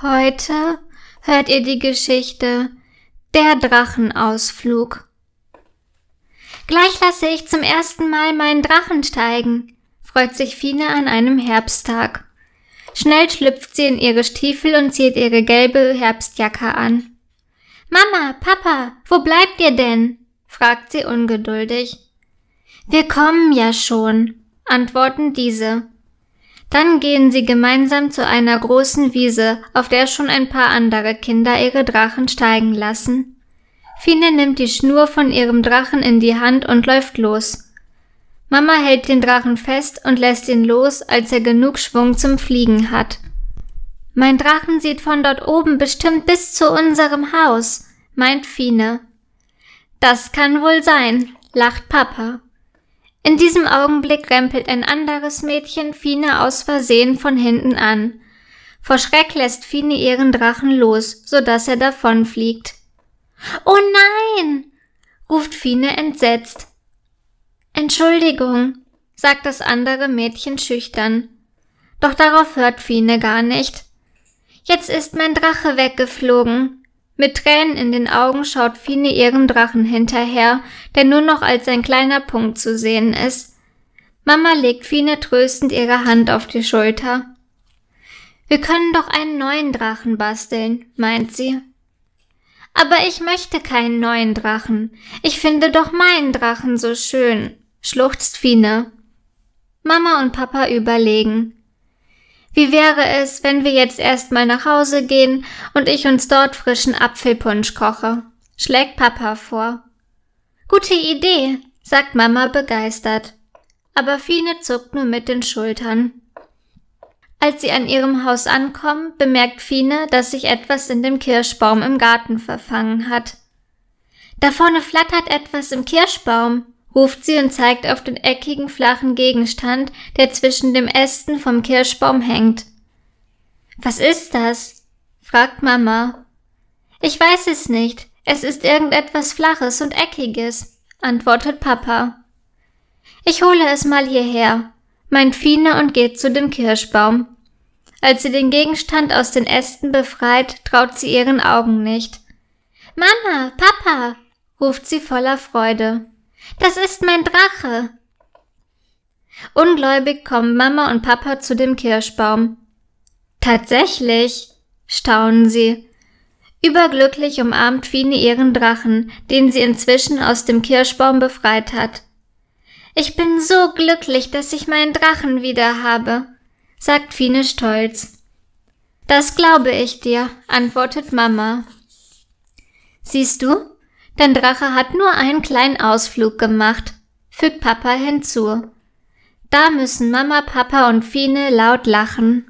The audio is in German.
Heute hört ihr die Geschichte Der Drachenausflug. Gleich lasse ich zum ersten Mal meinen Drachen steigen, freut sich Fine an einem Herbsttag. Schnell schlüpft sie in ihre Stiefel und zieht ihre gelbe Herbstjacke an. Mama, Papa, wo bleibt ihr denn? fragt sie ungeduldig. Wir kommen ja schon, antworten diese. Dann gehen sie gemeinsam zu einer großen Wiese, auf der schon ein paar andere Kinder ihre Drachen steigen lassen. Fine nimmt die Schnur von ihrem Drachen in die Hand und läuft los. Mama hält den Drachen fest und lässt ihn los, als er genug Schwung zum Fliegen hat. Mein Drachen sieht von dort oben bestimmt bis zu unserem Haus, meint Fine. Das kann wohl sein, lacht Papa. In diesem Augenblick rempelt ein anderes Mädchen Fine aus Versehen von hinten an. Vor Schreck lässt Fine ihren Drachen los, so dass er davonfliegt. Oh nein! ruft Fine entsetzt. Entschuldigung, sagt das andere Mädchen schüchtern. Doch darauf hört Fine gar nicht. Jetzt ist mein Drache weggeflogen, mit Tränen in den Augen schaut Fine ihrem Drachen hinterher, der nur noch als ein kleiner Punkt zu sehen ist. Mama legt Fine tröstend ihre Hand auf die Schulter. Wir können doch einen neuen Drachen basteln, meint sie. Aber ich möchte keinen neuen Drachen. Ich finde doch meinen Drachen so schön, schluchzt Fine. Mama und Papa überlegen. Wie wäre es, wenn wir jetzt erstmal nach Hause gehen und ich uns dort frischen Apfelpunsch koche? schlägt Papa vor. Gute Idee, sagt Mama begeistert. Aber Fine zuckt nur mit den Schultern. Als sie an ihrem Haus ankommen, bemerkt Fine, dass sich etwas in dem Kirschbaum im Garten verfangen hat. Da vorne flattert etwas im Kirschbaum, ruft sie und zeigt auf den eckigen, flachen Gegenstand, der zwischen dem Ästen vom Kirschbaum hängt. Was ist das? fragt Mama. Ich weiß es nicht. Es ist irgendetwas Flaches und Eckiges, antwortet Papa. Ich hole es mal hierher, meint Fine und geht zu dem Kirschbaum. Als sie den Gegenstand aus den Ästen befreit, traut sie ihren Augen nicht. Mama, Papa, ruft sie voller Freude. Das ist mein Drache. Ungläubig kommen Mama und Papa zu dem Kirschbaum. Tatsächlich, staunen sie. Überglücklich umarmt Fine ihren Drachen, den sie inzwischen aus dem Kirschbaum befreit hat. Ich bin so glücklich, dass ich meinen Drachen wieder habe, sagt Fine stolz. Das glaube ich dir, antwortet Mama. Siehst du, Dein Drache hat nur einen kleinen Ausflug gemacht, fügt Papa hinzu. Da müssen Mama, Papa und Fine laut lachen.